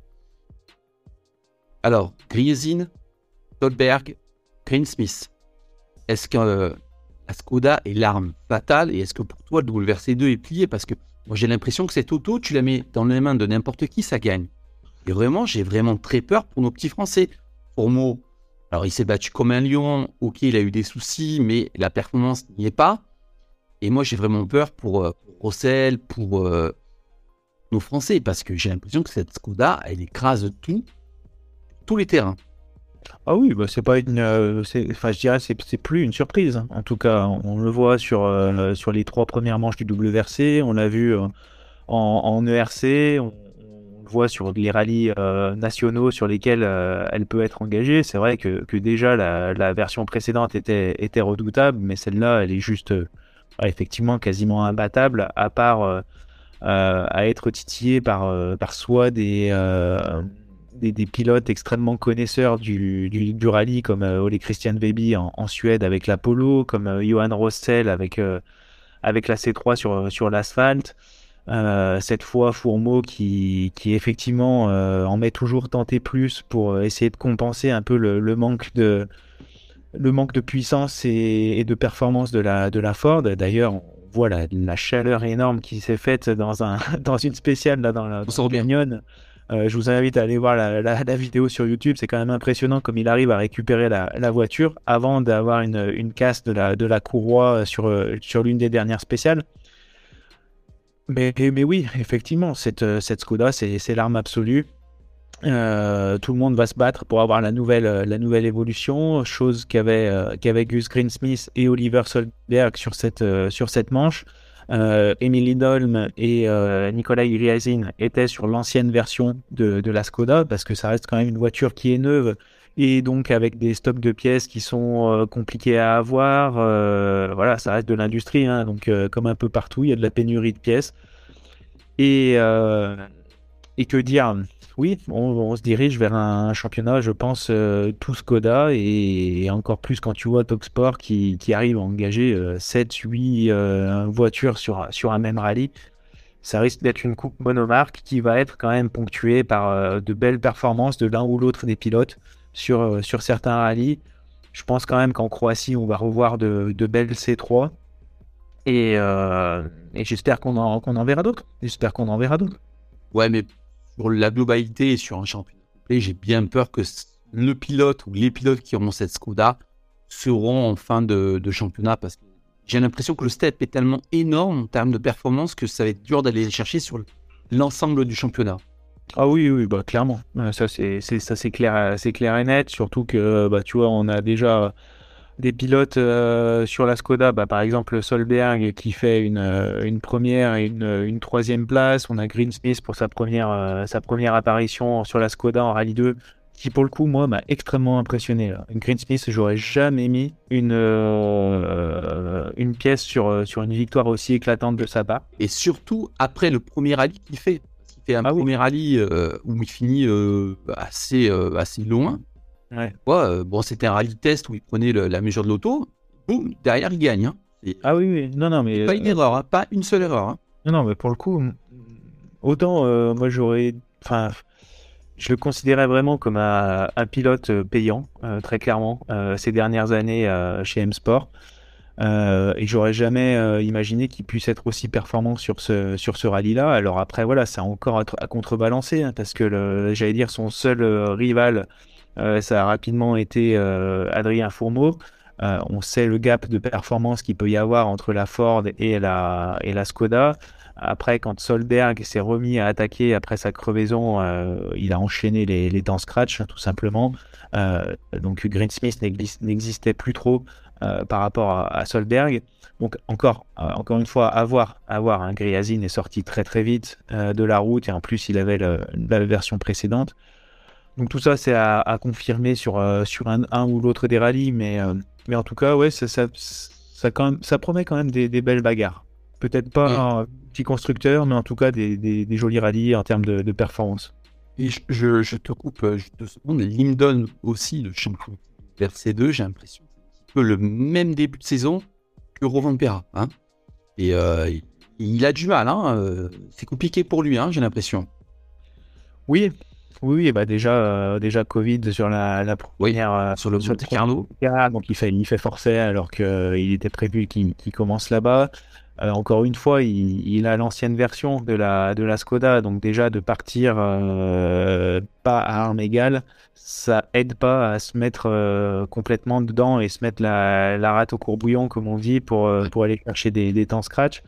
Alors, Griezin, Goldberg, Greensmith. Est-ce que la Skoda est l'arme fatale Et est-ce que pour toi, le WRC2 est plié? Parce que moi, j'ai l'impression que cette auto, tu la mets dans les mains de n'importe qui, ça gagne. Et vraiment, j'ai vraiment très peur pour nos petits Français. Pour alors il s'est battu comme un lion. Ok, il a eu des soucis, mais la performance n'y est pas. Et moi, j'ai vraiment peur pour, euh, pour Rossel, pour euh, nos Français, parce que j'ai l'impression que cette Skoda, elle écrase tout, tous les terrains. Ah oui, bah c'est pas une, euh, enfin je dirais c'est c'est plus une surprise. En tout cas, on le voit sur sur les trois premières manches du WRC, on l'a vu en, ERC, on, le voit sur les rallyes nationaux sur lesquels elle peut être engagée. C'est vrai que, que déjà la, la, version précédente était était redoutable, mais celle-là, elle est juste effectivement quasiment imbattable, à part à être titillée par par soit des des, pilotes extrêmement connaisseurs du, du, rallye comme euh, Ole Christian Weby en, Suède avec l'Apollo, comme euh, Johan Rossel avec, euh, la C3 sur, l'asphalte. cette fois, Fourmeau qui, qui effectivement en met toujours tenter plus pour essayer de compenser un peu le, manque de le manque de puissance et, de performance de la, de la Ford. D'ailleurs, on voit la, la chaleur énorme qui s'est faite dans, un, dans une spéciale là, dans la Bourgogne. Euh, je vous invite à aller voir la, vidéo sur YouTube. C'est quand même impressionnant comme il arrive à récupérer la, voiture avant d'avoir une, une, casse de la, de la courroie sur, euh, sur l'une des dernières spéciales. Mais, mais, oui, effectivement, cette, euh, cette Skoda, c'est l'arme absolue. Tout le monde va se battre pour avoir la nouvelle, la nouvelle évolution, chose qu'avaient qu Gus Greensmith et Oliver Solberg sur cette, sur cette manche. Euh, Emily Dolm et euh, Nikolai Iliazin étaient sur l'ancienne version de, la Skoda parce que ça reste quand même une voiture qui est neuve et donc avec des stocks de pièces qui sont euh, compliqués à avoir. Euh, voilà, ça reste de l'industrie, hein, donc euh, comme un peu partout, il y a de la pénurie de pièces. Et, et que dire? Oui, on, se dirige vers un championnat, je pense, euh, tout Skoda et, encore plus quand tu vois Topsport qui, arrive à engager 7, euh, 8 euh, voitures sur, un même rallye. Ça risque d'être une coupe monomarque qui va être quand même ponctuée par de belles performances de l'un ou l'autre des pilotes sur, certains rallyes. Je pense quand même qu'en Croatie, on va revoir de, belles C3. Et, j'espère qu'on en verra d'autres. J'espère qu'on en verra d'autres. Ouais, mais sur la globalité et sur un championnat j'ai bien peur que le pilote ou les pilotes qui auront cette Skoda seront en fin de, championnat parce que j'ai l'impression que le step est tellement énorme en termes de performance que ça va être dur d'aller chercher sur l'ensemble du championnat. Ah oui, oui, bah clairement. Euh, ça c'est clair, c'est clair et net. Surtout que bah tu vois, on a déjà des pilotes euh, sur la Skoda, bah, par exemple Solberg qui fait une, euh, une première et une, une, troisième place. On a Greensmith pour sa première, euh, sa première apparition sur la Skoda en Rallye 2 qui pour le coup, moi, m'a extrêmement impressionné. Là. Green Smith, j'aurais jamais mis une, euh, une pièce sur, euh, sur une victoire aussi éclatante de sa part. Et surtout après le premier rallye qu'il fait. Il fait un ah premier rallye euh, où il finit assez, assez loin. Ouais. bon, c'était un rallye test où il prenait la mesure de l'auto. Boum, derrière, il gagne. Hein. Ah oui, oui, non, non, mais. Pas une erreur, hein. pas une seule erreur. Hein. Non, non, mais pour le coup, autant moi j'aurais. Enfin je le considérais vraiment comme un, pilote euh, payant, euh, très clairement, euh, ces dernières années chez M-Sport. et j'aurais jamais imaginé qu'il puisse être aussi performant sur ce, sur ce rallye-là. Alors après, voilà, c'est encore à, contrebalancer, hein, parce que j'allais dire son seul rival, ça a rapidement été Adrien Fourmeau. on sait le gap de performance qu'il peut y avoir entre la Ford et la, et la Skoda. Après, quand Solberg s'est remis à attaquer après sa crevaison, euh, il a enchaîné les, les scratch, tout simplement. Euh, donc Greensmith n'existait plus trop euh, par rapport à, Solberg. Donc encore, encore une fois, avoir, avoir un Griazine est sorti très très vite de la route et en plus il avait la version précédente. Donc tout ça c'est à, confirmer sur, sur un, un ou l'autre des rallyes, mais, mais en tout cas ouais ça, ça, ça, quand même, ça promet quand même des, des belles bagarres. Peut-être pas un petit constructeur, mais en tout cas des, des, jolis rallyes en termes de, performance. Et je, je, te coupe euh, juste deux secondes. Limdon aussi, le champion vers C2, j'ai l'impression un peu le même début de saison que Rovan Pera. Hein Et euh, il, a du mal. Hein euh, C'est compliqué pour lui, hein, j'ai l'impression. Oui, oui, bah déjà, déjà Covid sur la, la première sur le sur Carlo. Donc il fait, il fait forcer alors qu'il était prévu qu'il commence là-bas. Euh, encore une fois, il, a l'ancienne version de la, de la Skoda, donc déjà de partir euh, pas à armes égales, ça aide pas à se mettre euh, complètement dedans et se mettre la, la, rate au courbouillon, comme on dit, pour, pour aller chercher des, des temps scratch.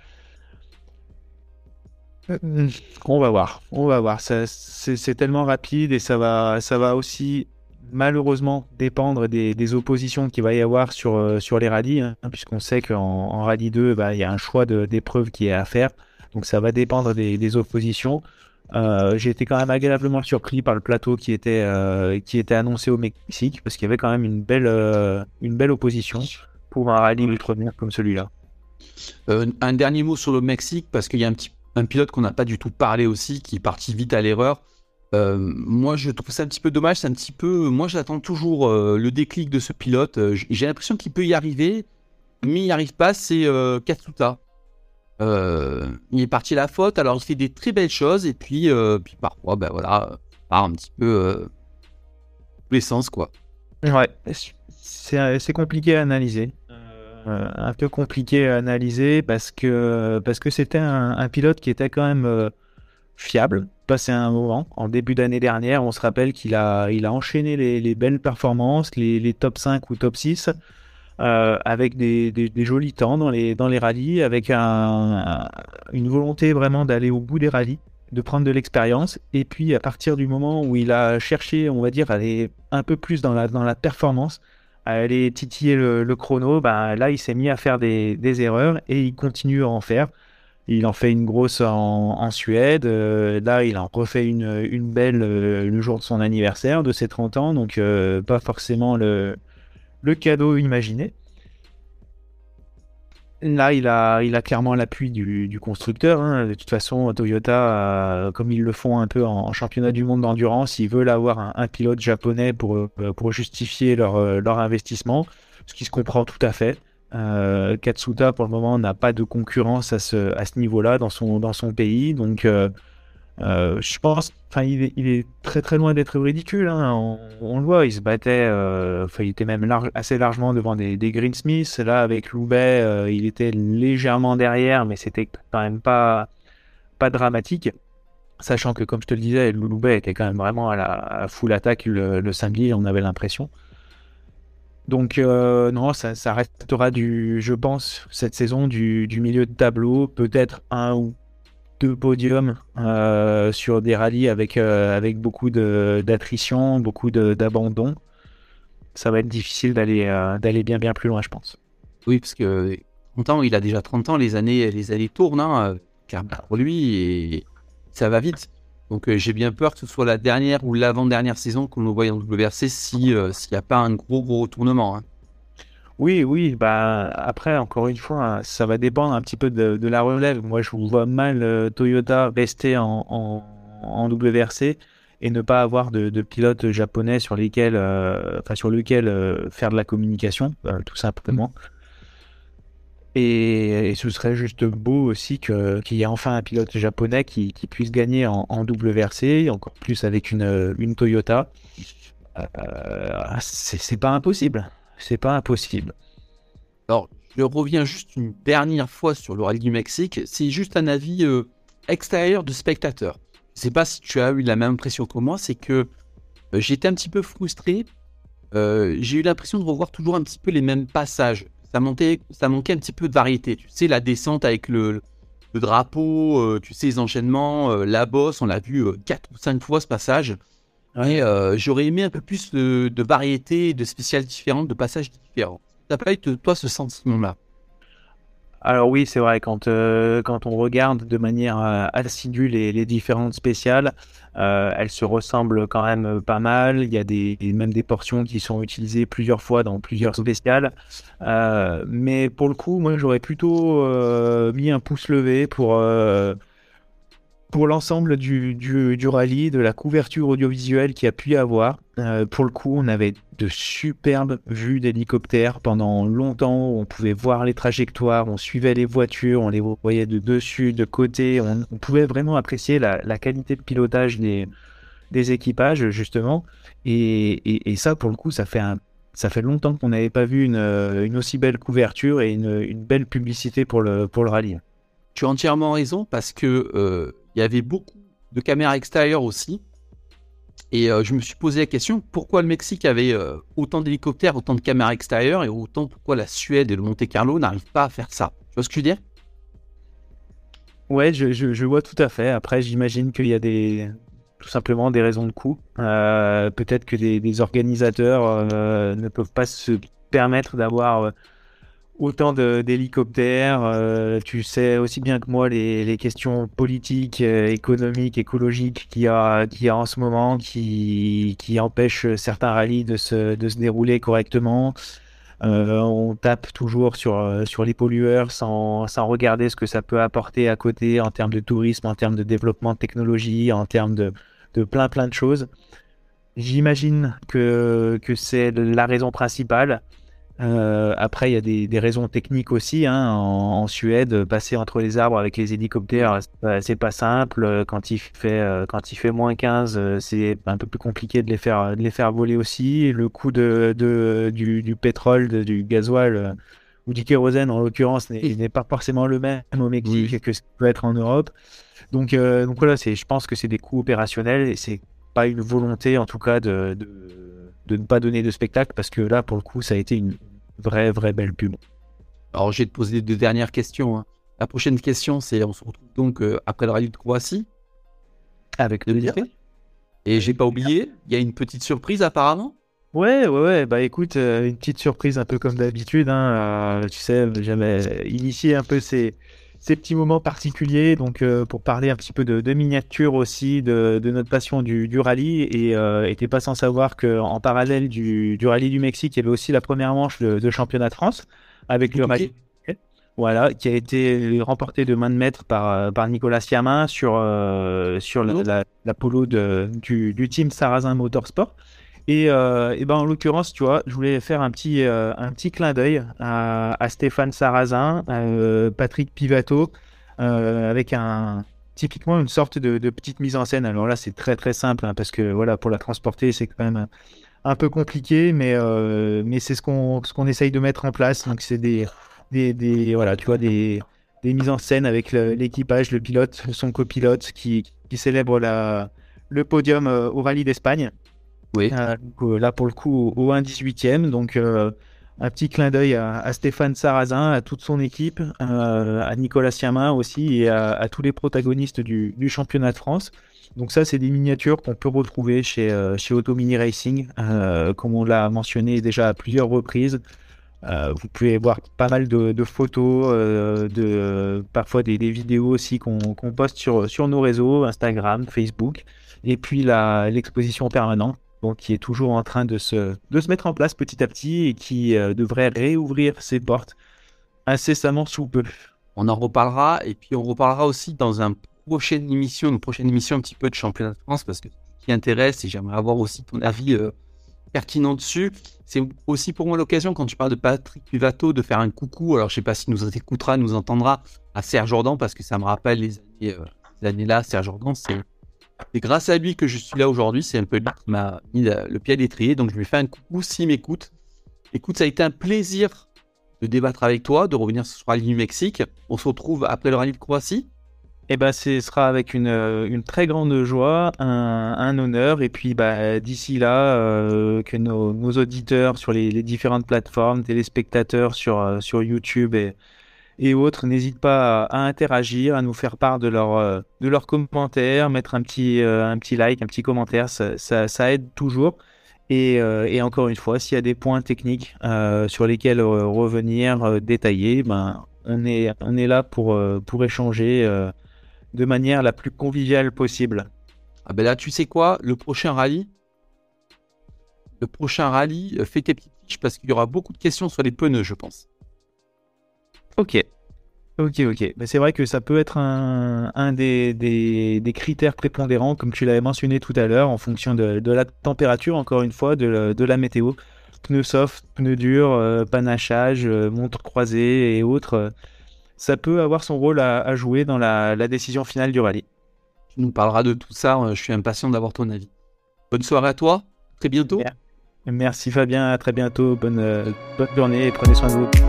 On va voir, on va voir. C'est tellement rapide et ça va, ça va aussi malheureusement dépendre des, oppositions qu'il va y avoir sur, euh, sur les rallyes, hein, puisqu'on sait qu'en en rallye 2, bah, il y a un choix d'épreuves qui est à faire. Donc ça va dépendre des, oppositions. Euh, j'ai été quand même agréablement surpris par le plateau qui était, euh, qui était annoncé au Mexique, parce qu'il y avait quand même une belle, une belle opposition pour un rallye ultra comme celui-là. un dernier mot sur le Mexique, parce qu'il y a un petit un pilote qu'on n'a pas du tout parlé aussi, qui est parti vite à l'erreur. Euh, moi, je trouve ça un petit peu dommage. C'est un petit peu. Moi, j'attends toujours euh, le déclic de ce pilote. Euh, j'ai l'impression qu'il peut y arriver, mais il n'y arrive pas. C'est Katsuta. il est parti à la faute. Alors, il fait des très belles choses, et puis, puis parfois, ben voilà, part un petit peu tous les sens, quoi. Ouais, c'est compliqué à analyser. Un peu compliqué à analyser parce que parce que c'était un, pilote qui était quand même fiable passé un moment. En début d'année dernière, on se rappelle qu'il a, il a enchaîné les, belles performances, les, top 5 ou top 6, euh, avec des, jolis temps dans les, dans les rallyes, avec un, une volonté vraiment d'aller au bout des rallyes, de prendre de l'expérience. Et puis, à partir du moment où il a cherché, on va dire, aller un peu plus dans la, dans la performance, à aller titiller le, chrono, ben, là, il s'est mis à faire des, des erreurs et il continue à en faire. Il en fait une grosse en, Suède. Euh, là, il en refait une, une belle euh, le jour de son anniversaire, de ses 30 ans. Donc, euh, pas forcément le, le cadeau imaginé. Là, il a, il a clairement l'appui du, du, constructeur. Hein. De toute façon, Toyota, comme ils le font un peu en, championnat du monde d'endurance, ils veulent avoir un, pilote japonais pour, pour justifier leur, leur investissement, ce qui se comprend tout à fait. Euh, Katsuta, pour le moment, n'a pas de concurrence à ce, à ce niveau-là dans son, dans son pays. Donc, euh, euh, je pense, enfin, il, est, très très loin d'être ridicule. Hein. On, le voit, il se battait, enfin, il était même assez largement devant des, Greensmiths. Là, avec Loubet, il était légèrement derrière, mais c'était quand même pas, pas dramatique. Sachant que, comme je te le disais, Loubet était quand même vraiment à la full attaque le, samedi, on avait l'impression. Donc euh, non, ça, restera du, je pense, cette saison du, milieu de tableau, peut-être un ou deux podiums euh, sur des rallyes avec, euh, avec beaucoup d'attrition, beaucoup d'abandon. Ça va être difficile d'aller d'aller bien bien plus loin, je pense. Oui, parce que 30 ans, il a déjà 30 ans, les années, les années tournent, hein, car pour lui, et ça va vite. Donc j'ai bien peur que ce soit la dernière ou l'avant-dernière saison qu'on nous voit en WRC si s'il n'y a pas un gros gros retournement. Hein. Oui, oui, bah après, encore une fois, ça va dépendre un petit peu de, la relève. Moi, je vois mal Toyota rester en, en, WRC et ne pas avoir de, de pilotes japonais sur lesquels, enfin sur lequel faire de la communication, tout simplement. Et, ce serait juste beau aussi qu'il y ait enfin un pilote japonais qui, puisse gagner en, WRC, encore plus avec une, une Toyota. Euh, c'est pas impossible. C'est pas impossible. Alors, je reviens juste une dernière fois sur le du Mexique. C'est juste un avis euh, extérieur de spectateur. Je sais pas si tu as eu la même impression que moi, c'est que euh, j'étais un petit peu frustré. J'ai eu l'impression de revoir toujours un petit peu les mêmes passages ça, montait, ça manquait un petit peu de variété. Tu sais, la descente avec le, drapeau, euh, tu sais, les enchaînements, euh, la bosse, on l'a vu euh, quatre ou cinq fois ce passage. Et j'aurais aimé un peu plus de, de variété, de spéciales différentes, de passages différents. T'as pas eu, toi, ce sentiment-là alors oui, c'est vrai, quand, euh, quand on regarde de manière euh, assidue les, différentes spéciales, euh, elles se ressemblent quand même pas mal. Il y a des, même des portions qui sont utilisées plusieurs fois dans plusieurs spéciales. mais pour le coup, moi j'aurais plutôt mis un pouce levé pour pour l'ensemble du, du, rallye, de la couverture audiovisuelle qu'il y a pu y avoir. Euh, pour le coup, on avait de superbes vues d'hélicoptères pendant longtemps. On pouvait voir les trajectoires, on suivait les voitures, on les voyait de dessus, de côté. On, pouvait vraiment apprécier la, qualité de pilotage des, des équipages, justement. Et, et, ça, pour le coup, ça fait, ça fait longtemps qu'on n'avait pas vu une, une, aussi belle couverture et une, une, belle publicité pour le, pour le rallye. Tu as entièrement raison parce que euh, il y avait beaucoup de caméras extérieures aussi. Et euh, je me suis posé la question pourquoi le Mexique avait euh, autant d'hélicoptères, autant de caméras extérieures et autant pourquoi la Suède et le Monte Carlo n'arrivent pas à faire ça? Tu vois ce que je veux dire? Ouais, je, vois tout à fait. Après, j'imagine qu'il y a des tout simplement des raisons de coût. Euh, peut-être que des organisateurs ne peuvent pas se permettre d'avoir autant d'hélicoptères. Euh, tu sais aussi bien que moi les, questions politiques, euh, économiques, écologiques qu'il y, a, en ce moment qui, empêchent certains rallyes de se, dérouler correctement. Euh, on tape toujours sur, sur les pollueurs sans, regarder ce que ça peut apporter à côté en termes de tourisme, en termes de développement de technologie, en termes de, plein plein de choses. J'imagine que c'est la raison principale. Euh, après, il y a des, des, raisons techniques aussi. Hein. En, Suède, passer entre les arbres avec les hélicoptères, c'est pas simple. Quand il fait, euh, quand il fait moins 15, euh, c'est un peu plus compliqué de les faire, de les faire voler aussi. Le coût de, de du, du, pétrole, du gasoil ou du kérosène, en l'occurrence, n'est pas forcément le même au Mexique que ce peut être en Europe. Donc, donc voilà, je pense que c'est des coûts opérationnels et c'est pas une volonté, en tout cas, de, de, de ne pas donner de spectacle parce que là, pour le coup, ça a été une vraie, vraie belle pub. Alors, vais te poser deux dernières questions. Hein. La prochaine question, c'est on se retrouve donc euh, après le rallye de Croatie. Avec le dire. Et j'ai pas oublié, il y a une petite surprise apparemment. Ouais, ouais, ouais. Bah écoute, euh, une petite surprise un peu comme d'habitude. Hein, euh, tu sais, j'avais initié un peu ces, ces petits moments particuliers, donc pour parler un petit peu de, miniature aussi, de, notre passion du, rallye, et euh, pas sans savoir qu'en parallèle du, rallye du Mexique, il y avait aussi la première manche de, championnat de France avec le rallye. Voilà, qui a été remporté de main de maître par, par Nicolas Siamin sur, euh, sur la, polo de, du, du team Sarrazin Motorsport. Et, euh, et, ben en l'occurrence, tu vois, je voulais faire un petit, euh, un petit clin d'œil à, Stéphane Sarrazin, euh, Patrick Pivato, avec un typiquement une sorte de, petite mise en scène. Alors là, c'est très très simple hein, parce que voilà, pour la transporter, c'est quand même un, peu compliqué, mais mais c'est ce qu'on ce qu'on essaye de mettre en place. Donc c'est des, des, des voilà, des des mises en scène avec l'équipage, le, pilote, son copilote qui, qui célèbre la, le podium au Rallye d'Espagne. Oui. Euh, euh, là, pour le coup, au 1-18e. Donc, euh, un petit clin d'œil à, Stéphane Sarrazin, à toute son équipe, à Nicolas Siamin aussi et à, tous les protagonistes du, championnat de France. Donc ça, c'est des miniatures qu'on peut retrouver chez, chez Auto Mini Racing, comme on l'a mentionné déjà à plusieurs reprises. vous pouvez voir pas mal de, photos, de, parfois des, vidéos aussi qu'on poste sur, sur nos réseaux, Instagram, Facebook, et puis l'exposition permanente donc, qui est toujours en train de se, de se mettre en place petit à petit et qui devrait réouvrir ses portes incessamment sous peu. On en reparlera et puis on reparlera aussi dans une prochaine émission, une prochaine émission un petit peu de championnat de France parce que ce qui intéresse et j'aimerais avoir aussi ton avis euh, pertinent dessus. C'est aussi pour moi l'occasion quand tu parles de Patrick Pivato de faire un coucou. Alors je sais pas si nous écoutera, nous entendra à Serge Jordan parce que ça me rappelle les années, euh, années là. Serge Jordan, c'est grâce à lui que je suis là aujourd'hui. C'est un peu lui qui m'a mis le pied à l'étrier. Donc je lui fais un coucou s'il m'écoute. Écoute, ça a été un plaisir de débattre avec toi, de revenir sur le rallye du Mexique. On se retrouve après le rallye de Croatie. Eh ben, ce sera avec une, euh, très grande joie, un, honneur. Et puis, bah, d'ici là, euh, que nos, nos, auditeurs sur les, les, différentes plateformes, téléspectateurs sur, euh, sur YouTube et, et autres, n'hésitent pas à, interagir, à nous faire part de, leur, de leurs commentaires, mettre un petit, un petit like, un petit commentaire. Ça, aide toujours. Euh, et, encore une fois, s'il y a des points techniques euh, sur lesquels euh, revenir, détailler, ben, on, est, on est là pour, pour échanger de manière la plus conviviale possible. Ah ben là, tu sais quoi, le prochain rallye, le prochain rallye, fais tes petites fiches parce qu'il y aura beaucoup de questions sur les pneus, je pense. Ok. Ok, ok. c'est vrai que ça peut être un, un des, des, des, critères prépondérants, comme tu l'avais mentionné tout à l'heure, en fonction de, de, la température, encore une fois, de, de la météo. Pneus soft, pneus durs, euh, panachage, euh, montre croisée et autres. Euh, ça peut avoir son rôle à, à jouer dans la, la, décision finale du rallye. Tu nous parleras de tout ça. Je suis impatient d'avoir ton avis. Bonne soirée à toi. Très bientôt. Merci Fabien. À très bientôt. Bonne, bonne journée et prenez soin de vous.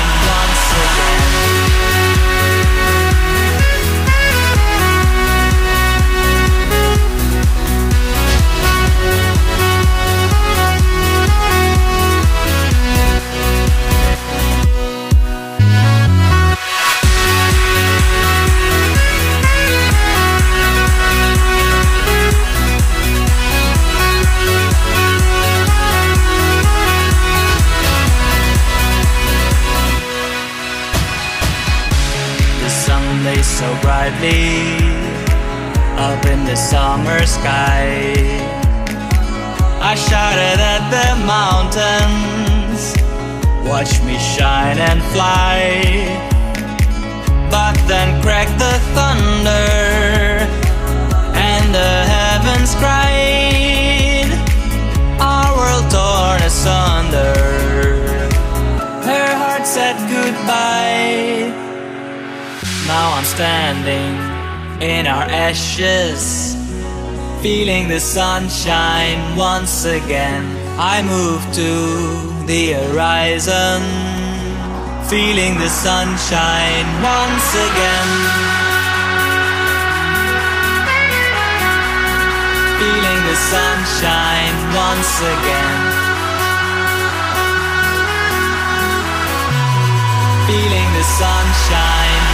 again sunshine once again. I move to the horizon, feeling the sunshine once again. Feeling the sunshine once again. Feeling the sunshine